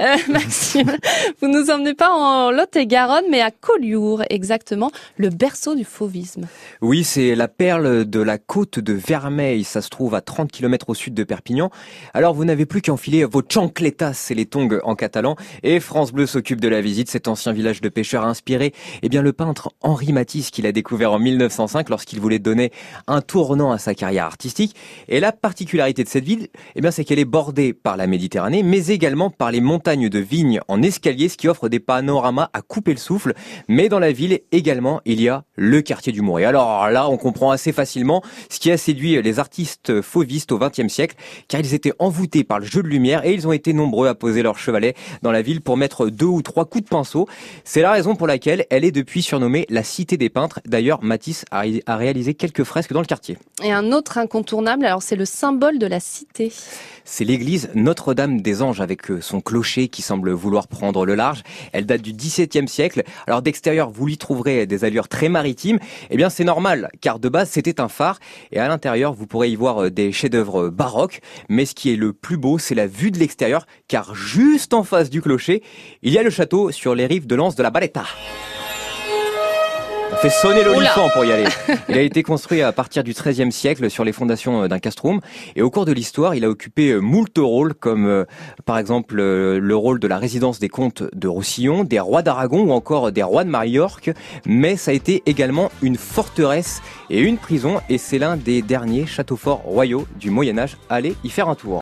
Euh, Maxime, vous nous emmenez pas en Lot-et-Garonne, mais à Collioure, exactement, le berceau du fauvisme. Oui, c'est la perle de la côte de Vermeil. Ça se trouve à 30 km au sud de Perpignan. Alors, vous n'avez plus qu'à enfiler vos chancletas, c'est les tongs en catalan. Et France Bleu s'occupe de la visite. Cet ancien village de pêcheurs a inspiré, eh bien, le peintre Henri Matisse qu'il a découvert en 1905 lorsqu'il voulait donner un tournant à sa carrière artistique. Et la particularité de cette ville, eh bien, c'est qu'elle est bordée par la Méditerranée, mais également par les montagnes de vignes en escalier, ce qui offre des panoramas à couper le souffle. Mais dans la ville également, il y a le quartier du Mouret. Alors là, on comprend assez facilement ce qui a séduit les artistes fauvistes au XXe siècle, car ils étaient envoûtés par le jeu de lumière et ils ont été nombreux à poser leur chevalet dans la ville pour mettre deux ou trois coups de pinceau. C'est la raison pour laquelle elle est depuis surnommée la Cité des Peintres. D'ailleurs, Matisse a réalisé quelques fresques dans le quartier. Et un autre incontournable, alors c'est le symbole de la cité. C'est l'église Notre-Dame des Anges avec euh, son clocher qui semble vouloir prendre le large. Elle date du XVIIe siècle. Alors d'extérieur, vous lui trouverez des allures très maritimes. Eh bien, c'est normal, car de base, c'était un phare. Et à l'intérieur, vous pourrez y voir euh, des chefs-d'œuvre baroques. Mais ce qui est le plus beau, c'est la vue de l'extérieur, car juste en face du clocher, il y a le château sur les rives de l'anse de la Baletta. Fait sonner l'olifant pour y aller. Il a été construit à partir du XIIIe siècle sur les fondations euh, d'un castrum. Et au cours de l'histoire, il a occupé euh, moult rôles, comme euh, par exemple le rôle de la résidence des comtes de Roussillon, des rois d'Aragon ou encore des rois de Majorque. Mais ça a été également une forteresse et une prison. Et c'est l'un des derniers châteaux forts royaux du Moyen Âge. Allez y faire un tour.